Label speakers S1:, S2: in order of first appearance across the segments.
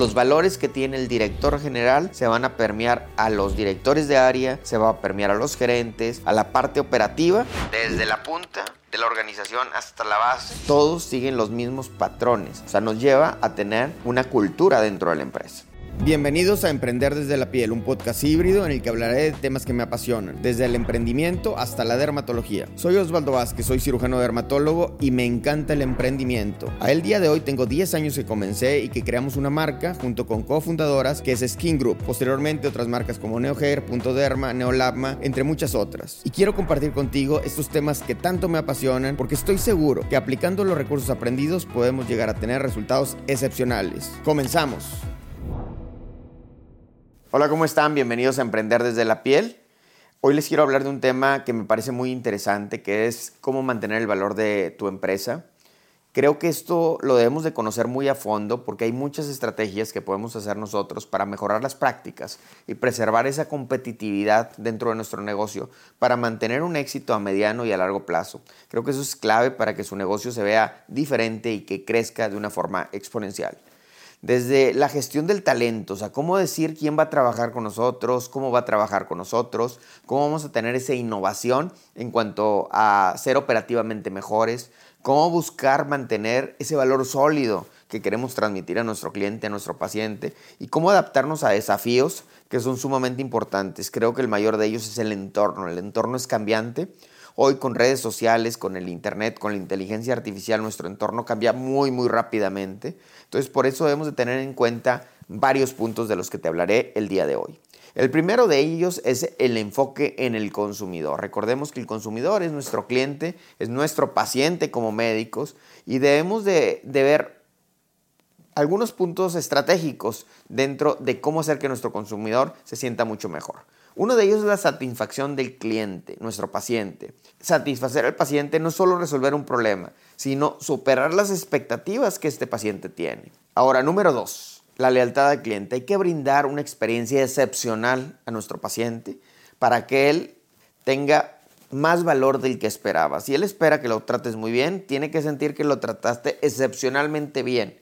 S1: los valores que tiene el director general se van a permear a los directores de área, se va a permear a los gerentes, a la parte operativa, desde la punta de la organización hasta la base, todos siguen los mismos patrones. O sea, nos lleva a tener una cultura dentro de la empresa.
S2: Bienvenidos a Emprender desde la piel, un podcast híbrido en el que hablaré de temas que me apasionan, desde el emprendimiento hasta la dermatología. Soy Osvaldo Vázquez, soy cirujano dermatólogo y me encanta el emprendimiento. A el día de hoy tengo 10 años que comencé y que creamos una marca junto con cofundadoras que es Skin Group. Posteriormente otras marcas como NeoHair, Punto Derma, Neolabma, entre muchas otras. Y quiero compartir contigo estos temas que tanto me apasionan porque estoy seguro que aplicando los recursos aprendidos podemos llegar a tener resultados excepcionales. Comenzamos.
S1: Hola, ¿cómo están? Bienvenidos a Emprender desde la piel. Hoy les quiero hablar de un tema que me parece muy interesante, que es cómo mantener el valor de tu empresa. Creo que esto lo debemos de conocer muy a fondo porque hay muchas estrategias que podemos hacer nosotros para mejorar las prácticas y preservar esa competitividad dentro de nuestro negocio para mantener un éxito a mediano y a largo plazo. Creo que eso es clave para que su negocio se vea diferente y que crezca de una forma exponencial desde la gestión del talento, o sea, cómo decir quién va a trabajar con nosotros, cómo va a trabajar con nosotros, cómo vamos a tener esa innovación en cuanto a ser operativamente mejores, cómo buscar mantener ese valor sólido que queremos transmitir a nuestro cliente, a nuestro paciente, y cómo adaptarnos a desafíos que son sumamente importantes. Creo que el mayor de ellos es el entorno. El entorno es cambiante Hoy con redes sociales, con el Internet, con la inteligencia artificial, nuestro entorno cambia muy, muy rápidamente. Entonces, por eso debemos de tener en cuenta varios puntos de los que te hablaré el día de hoy. El primero de ellos es el enfoque en el consumidor. Recordemos que el consumidor es nuestro cliente, es nuestro paciente como médicos y debemos de, ver algunos puntos estratégicos dentro de cómo hacer que nuestro consumidor se sienta mucho mejor. Uno de ellos es la satisfacción del cliente, nuestro paciente. Satisfacer al paciente no solo resolver un problema, sino superar las expectativas que este paciente tiene. Ahora, número dos, la lealtad al cliente. Hay que brindar una experiencia excepcional a nuestro paciente para que él tenga más valor del que esperaba. Si él espera que lo trates muy bien, tiene que sentir que lo trataste excepcionalmente bien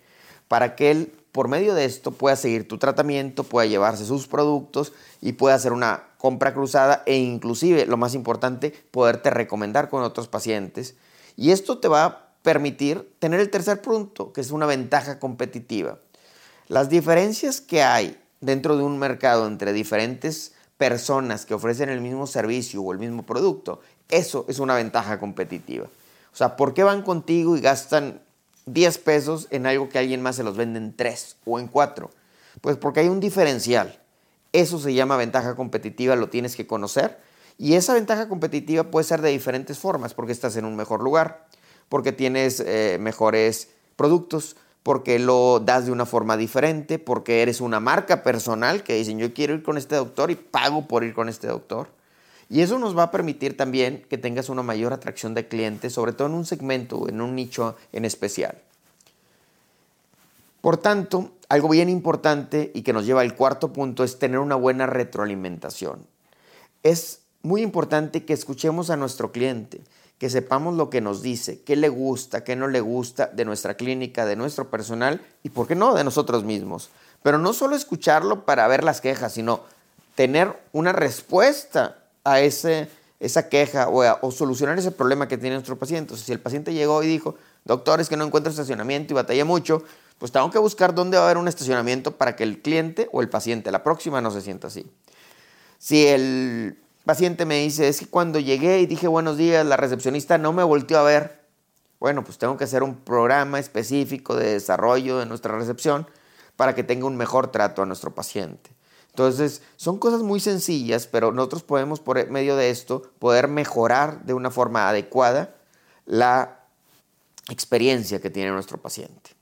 S1: para que él por medio de esto pueda seguir tu tratamiento, pueda llevarse sus productos y pueda hacer una compra cruzada e inclusive, lo más importante, poderte recomendar con otros pacientes. Y esto te va a permitir tener el tercer punto, que es una ventaja competitiva. Las diferencias que hay dentro de un mercado entre diferentes personas que ofrecen el mismo servicio o el mismo producto, eso es una ventaja competitiva. O sea, ¿por qué van contigo y gastan 10 pesos en algo que alguien más se los vende en 3 o en 4? Pues porque hay un diferencial. Eso se llama ventaja competitiva, lo tienes que conocer. Y esa ventaja competitiva puede ser de diferentes formas, porque estás en un mejor lugar, porque tienes eh, mejores productos, porque lo das de una forma diferente, porque eres una marca personal que dicen yo quiero ir con este doctor y pago por ir con este doctor. Y eso nos va a permitir también que tengas una mayor atracción de clientes, sobre todo en un segmento, en un nicho en especial. Por tanto, algo bien importante y que nos lleva al cuarto punto es tener una buena retroalimentación. Es muy importante que escuchemos a nuestro cliente, que sepamos lo que nos dice, qué le gusta, qué no le gusta de nuestra clínica, de nuestro personal y, ¿por qué no?, de nosotros mismos. Pero no solo escucharlo para ver las quejas, sino tener una respuesta a ese, esa queja o, o solucionar ese problema que tiene nuestro paciente. Si el paciente llegó y dijo, doctor, es que no encuentro estacionamiento y batalla mucho, pues tengo que buscar dónde va a haber un estacionamiento para que el cliente o el paciente, la próxima, no se sienta así. Si el paciente me dice, es que cuando llegué y dije buenos días, la recepcionista no me volteó a ver, bueno, pues tengo que hacer un programa específico de desarrollo de nuestra recepción para que tenga un mejor trato a nuestro paciente. Entonces, son cosas muy sencillas, pero nosotros podemos por medio de esto poder mejorar de una forma adecuada la experiencia que tiene nuestro paciente.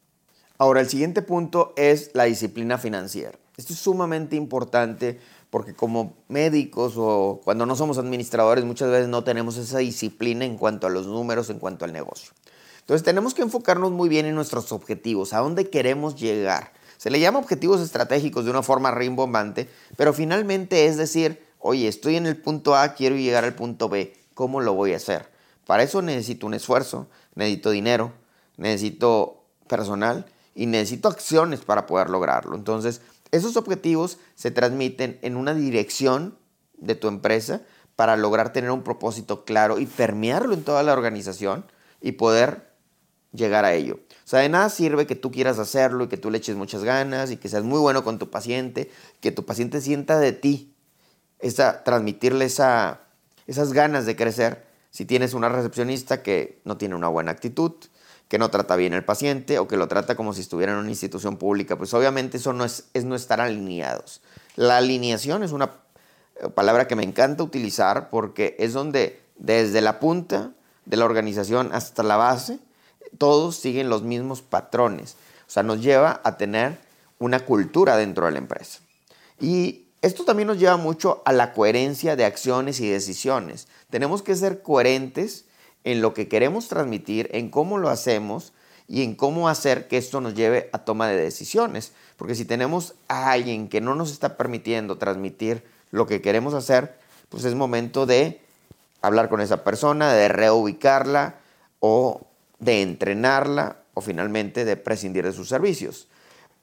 S1: Ahora, el siguiente punto es la disciplina financiera. Esto es sumamente importante porque como médicos o cuando no somos administradores muchas veces no tenemos esa disciplina en cuanto a los números, en cuanto al negocio. Entonces tenemos que enfocarnos muy bien en nuestros objetivos, a dónde queremos llegar. Se le llama objetivos estratégicos de una forma rimbombante, pero finalmente es decir, oye, estoy en el punto A, quiero llegar al punto B, ¿cómo lo voy a hacer? Para eso necesito un esfuerzo, necesito dinero, necesito personal y necesito acciones para poder lograrlo. Entonces, esos objetivos se transmiten en una dirección de tu empresa para lograr tener un propósito claro y permearlo en toda la organización y poder llegar a ello. O sea, de nada sirve que tú quieras hacerlo y que tú le eches muchas ganas y que seas muy bueno con tu paciente, que tu paciente sienta de ti, esa, transmitirle esa, esas ganas de crecer si tienes una recepcionista que no tiene una buena actitud, que no trata bien al paciente o que lo trata como si estuviera en una institución pública, pues obviamente eso no es, es no estar alineados. La alineación es una palabra que me encanta utilizar porque es donde desde la punta de la organización hasta la base, todos siguen los mismos patrones. O sea, nos lleva a tener una cultura dentro de la empresa. Y esto también nos lleva mucho a la coherencia de acciones y decisiones. Tenemos que ser coherentes en lo que queremos transmitir, en cómo lo hacemos y en cómo hacer que esto nos lleve a toma de decisiones. Porque si tenemos a alguien que no nos está permitiendo transmitir lo que queremos hacer, pues es momento de hablar con esa persona, de reubicarla o de entrenarla o finalmente de prescindir de sus servicios.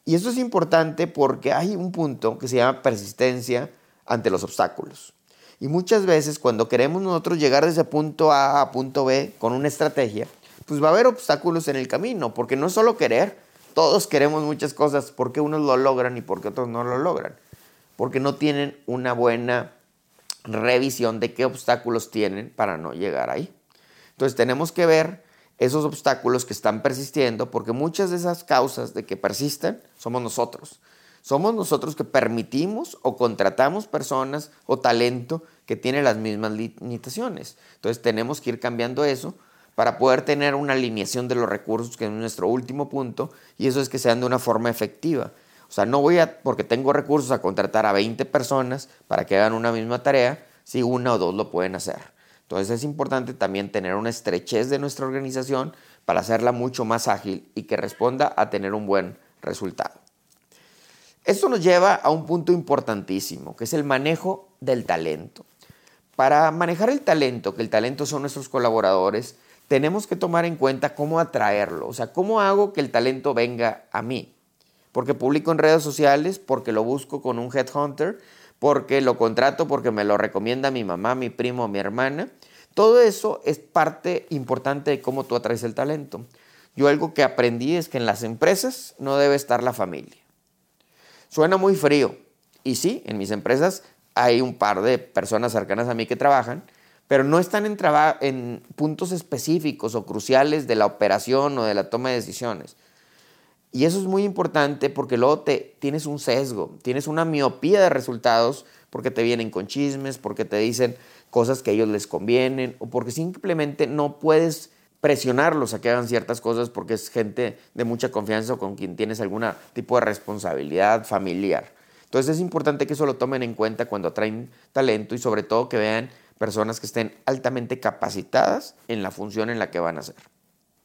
S1: Y esto es importante porque hay un punto que se llama persistencia ante los obstáculos. Y muchas veces cuando queremos nosotros llegar desde punto A a punto B con una estrategia, pues va a haber obstáculos en el camino, porque no es solo querer, todos queremos muchas cosas, porque unos lo logran y porque otros no lo logran, porque no tienen una buena revisión de qué obstáculos tienen para no llegar ahí. Entonces tenemos que ver esos obstáculos que están persistiendo, porque muchas de esas causas de que persisten somos nosotros. Somos nosotros que permitimos o contratamos personas o talento que tiene las mismas limitaciones. Entonces tenemos que ir cambiando eso para poder tener una alineación de los recursos, que es nuestro último punto, y eso es que sean de una forma efectiva. O sea, no voy a, porque tengo recursos, a contratar a 20 personas para que hagan una misma tarea, si una o dos lo pueden hacer. Entonces es importante también tener una estrechez de nuestra organización para hacerla mucho más ágil y que responda a tener un buen resultado. Esto nos lleva a un punto importantísimo, que es el manejo del talento. Para manejar el talento, que el talento son nuestros colaboradores, tenemos que tomar en cuenta cómo atraerlo, o sea, cómo hago que el talento venga a mí. Porque publico en redes sociales, porque lo busco con un headhunter, porque lo contrato, porque me lo recomienda mi mamá, mi primo, mi hermana. Todo eso es parte importante de cómo tú atraes el talento. Yo algo que aprendí es que en las empresas no debe estar la familia. Suena muy frío. Y sí, en mis empresas hay un par de personas cercanas a mí que trabajan, pero no están en, puntos específicos o cruciales de la operación o de la toma de decisiones. Y eso es muy importante porque luego te, tienes un sesgo, tienes una miopía de resultados porque te vienen con chismes, porque te dicen cosas que a ellos les convienen o porque simplemente no puedes presionarlos a que hagan ciertas cosas porque es gente de mucha confianza o con quien tienes algún tipo de responsabilidad familiar. Entonces es importante que eso lo tomen en cuenta cuando atraen talento y sobre todo que vean personas que estén altamente capacitadas en la función en la que van a hacer.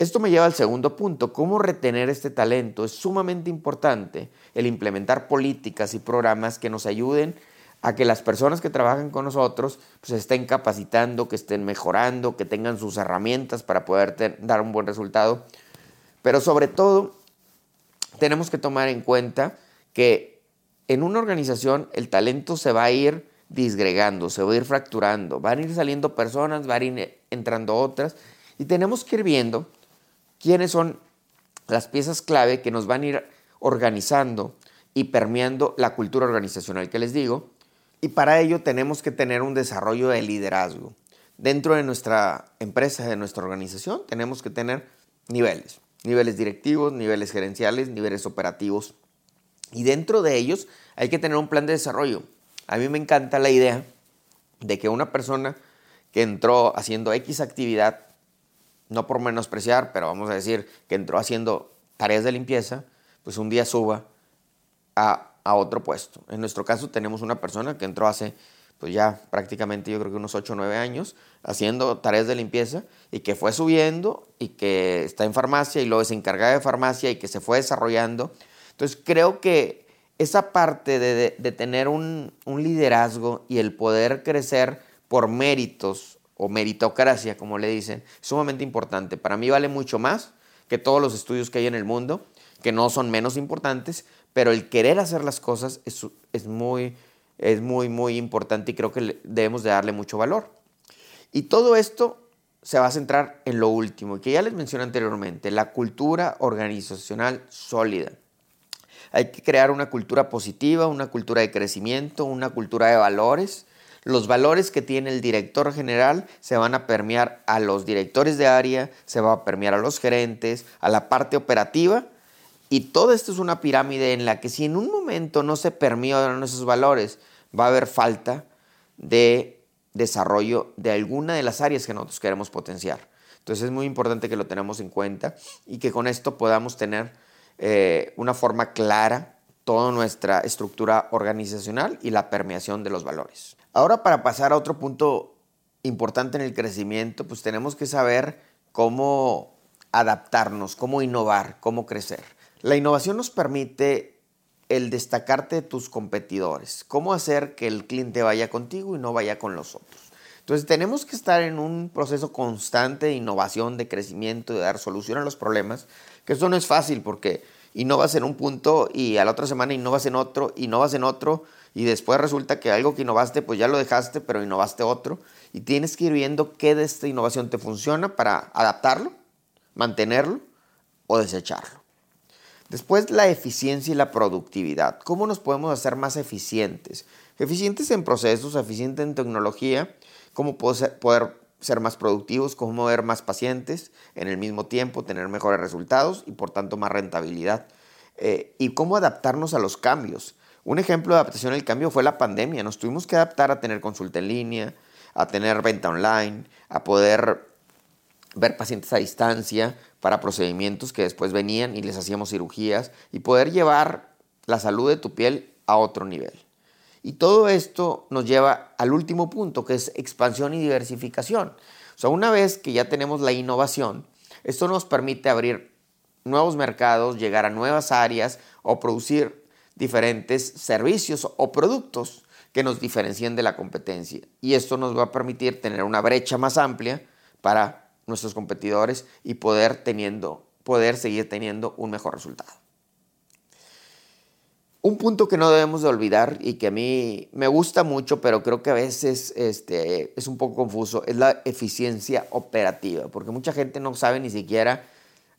S1: Esto me lleva al segundo punto, cómo retener este talento. Es sumamente importante el implementar políticas y programas que nos ayuden a que las personas que trabajan con nosotros pues, estén capacitando, que estén mejorando, que tengan sus herramientas para poder dar un buen resultado. Pero sobre todo, tenemos que tomar en cuenta que en una organización el talento se va a ir disgregando, se va a ir fracturando, van a ir saliendo personas, van a ir entrando otras y tenemos que ir viendo quiénes son las piezas clave que nos van a ir organizando y permeando la cultura organizacional que les digo. Y para ello tenemos que tener un desarrollo de liderazgo. Dentro de nuestra empresa, de nuestra organización, tenemos que tener niveles. Niveles directivos, niveles gerenciales, niveles operativos. Y dentro de ellos hay que tener un plan de desarrollo. A mí me encanta la idea de que una persona que entró haciendo X actividad no por menospreciar, pero vamos a decir que entró haciendo tareas de limpieza, pues un día suba a, a otro puesto. En nuestro caso tenemos una persona que entró hace pues ya prácticamente yo creo que unos 8 o 9 años haciendo tareas de limpieza y que fue subiendo y que está en farmacia y luego es encargada de farmacia y que se fue desarrollando. Entonces creo que esa parte de, tener un, un, liderazgo y el poder crecer por méritos o meritocracia, como le dicen, sumamente importante. Para mí vale mucho más que todos los estudios que hay en el mundo que no son menos importantes, pero el querer hacer las cosas es, es muy, es muy, muy importante y creo que debemos de darle mucho valor. Y todo esto se va a centrar en lo último, que ya les mencioné anteriormente, la cultura organizacional sólida. Hay que crear una cultura positiva, una cultura de crecimiento, una cultura de valores. Los valores que tiene el director general se van a permear a los directores de área, se va a permear a los gerentes, a la parte operativa. Y todo esto es una pirámide en la que si en un momento no se permean esos valores, va a haber falta de desarrollo de alguna de las áreas que nosotros queremos potenciar. Entonces es muy importante que lo tenemos en cuenta y que con esto podamos tener eh, una forma clara toda nuestra estructura organizacional y la permeación de los valores. Ahora para pasar a otro punto importante en el crecimiento, pues tenemos que saber cómo adaptarnos, cómo innovar, cómo crecer. La innovación nos permite el destacarte de tus competidores, cómo hacer que el cliente vaya contigo y no vaya con los otros. Entonces tenemos que estar en un proceso constante de innovación, de crecimiento, de dar solución a los problemas, que eso no es fácil porque innovas en un punto y a la otra semana innovas en otro, innovas en otro y después resulta que algo que innovaste pues ya lo dejaste, pero innovaste otro y tienes que ir viendo qué de esta innovación te funciona para adaptarlo, mantenerlo o desecharlo. Después, la eficiencia y la productividad. ¿Cómo nos podemos hacer más eficientes? Eficientes en procesos, eficientes en tecnología, cómo poder ser más productivos, cómo mover más pacientes en el mismo tiempo, tener mejores resultados y por tanto más rentabilidad. Eh, y cómo adaptarnos a los cambios. Un ejemplo de adaptación al cambio fue la pandemia. Nos tuvimos que adaptar a tener consulta en línea, a tener venta online, a poder ver pacientes a distancia para procedimientos que después venían y les hacíamos cirugías y poder llevar la salud de tu piel a otro nivel. Y todo esto nos lleva al último punto, que es expansión y diversificación. O sea, una vez que ya tenemos la innovación, esto nos permite abrir nuevos mercados, llegar a nuevas áreas o producir diferentes servicios o productos que nos diferencien de la competencia. Y esto nos va a permitir tener una brecha más amplia para nuestros competidores y poder, teniendo, poder seguir teniendo un mejor resultado. Un punto que no debemos de olvidar y que a mí me gusta mucho, pero creo que a veces este, es un poco confuso, es la eficiencia operativa, porque mucha gente no sabe ni siquiera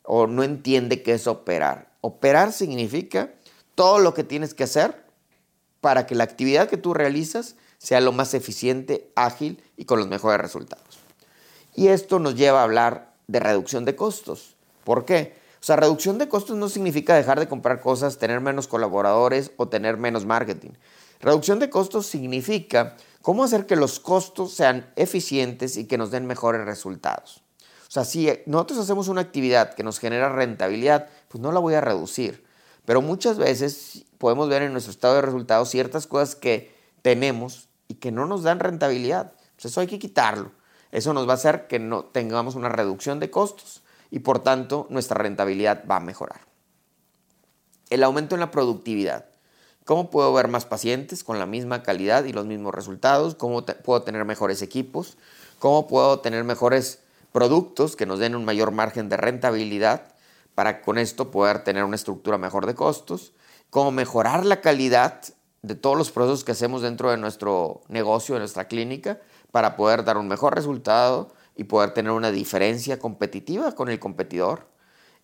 S1: o no entiende qué es operar. Operar significa todo lo que tienes que hacer para que la actividad que tú realizas sea lo más eficiente, ágil y con los mejores resultados. Y esto nos lleva a hablar de reducción de costos. ¿Por qué? O sea, reducción de costos no significa dejar de comprar cosas, tener menos colaboradores o tener menos marketing. Reducción de costos significa cómo hacer que los costos sean eficientes y que nos den mejores resultados. O sea, si nosotros hacemos una actividad que nos genera rentabilidad, pues no la voy a reducir. Pero muchas veces podemos ver en nuestro estado de resultados ciertas cosas que tenemos y que no nos dan rentabilidad. Pues eso hay que quitarlo. Eso nos va a hacer que no tengamos una reducción de costos y por tanto nuestra rentabilidad va a mejorar. El aumento en la productividad. ¿Cómo puedo ver más pacientes con la misma calidad y los mismos resultados? ¿Cómo puedo tener mejores equipos? ¿Cómo puedo tener mejores productos que nos den un mayor margen de rentabilidad para con esto poder tener una estructura mejor de costos? ¿Cómo mejorar la calidad de todos los procesos que hacemos dentro de nuestro negocio, de nuestra clínica? Para poder dar un mejor resultado y poder tener una diferencia competitiva con el competidor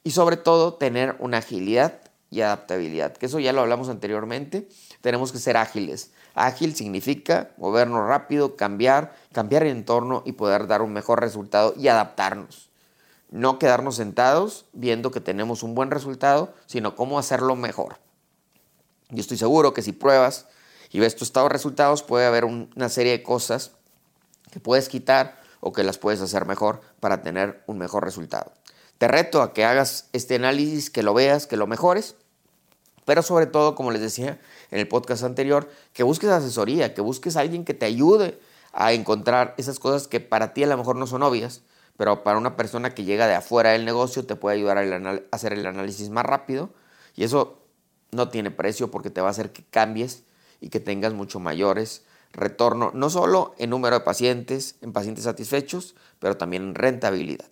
S1: y sobre todo tener una agilidad y adaptabilidad, que eso ya lo hablamos anteriormente, tenemos que ser ágiles. Ágil significa movernos rápido, cambiar, cambiar el entorno y poder dar un mejor resultado y adaptarnos. No quedarnos sentados viendo que tenemos un buen resultado, sino cómo hacerlo mejor. Yo estoy seguro que si pruebas y ves tu estado de resultados, puede haber una serie de cosas que puedes quitar o que las puedes hacer mejor para tener un mejor resultado. Te reto a que hagas este análisis, que lo veas, que lo mejores, pero sobre todo, como les decía en el podcast anterior, que busques asesoría, que busques a alguien que te ayude a encontrar esas cosas que para ti a lo mejor no son obvias, pero para una persona que llega de afuera del negocio te puede ayudar a hacer el análisis más rápido y eso no tiene precio porque te va a hacer que cambies y que tengas mucho mayores retorno no solo en número de pacientes, en pacientes satisfechos, pero también en rentabilidad.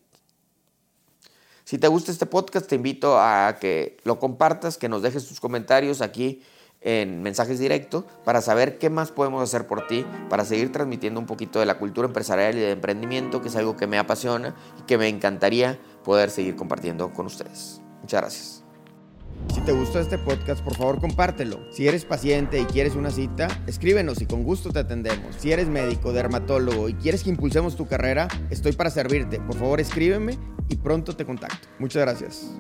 S1: Si te gusta este podcast, te invito a que lo compartas, que nos dejes tus comentarios aquí en mensajes directos para saber qué más podemos hacer por ti, para seguir transmitiendo un poquito de la cultura empresarial y de emprendimiento, que es algo que me apasiona y que me encantaría poder seguir compartiendo con ustedes. Muchas gracias.
S2: Si te gustó este podcast, por favor compártelo. Si eres paciente y quieres una cita, escríbenos y con gusto te atendemos. Si eres médico, dermatólogo y quieres que impulsemos tu carrera, estoy para servirte. Por favor escríbeme y pronto te contacto. Muchas gracias.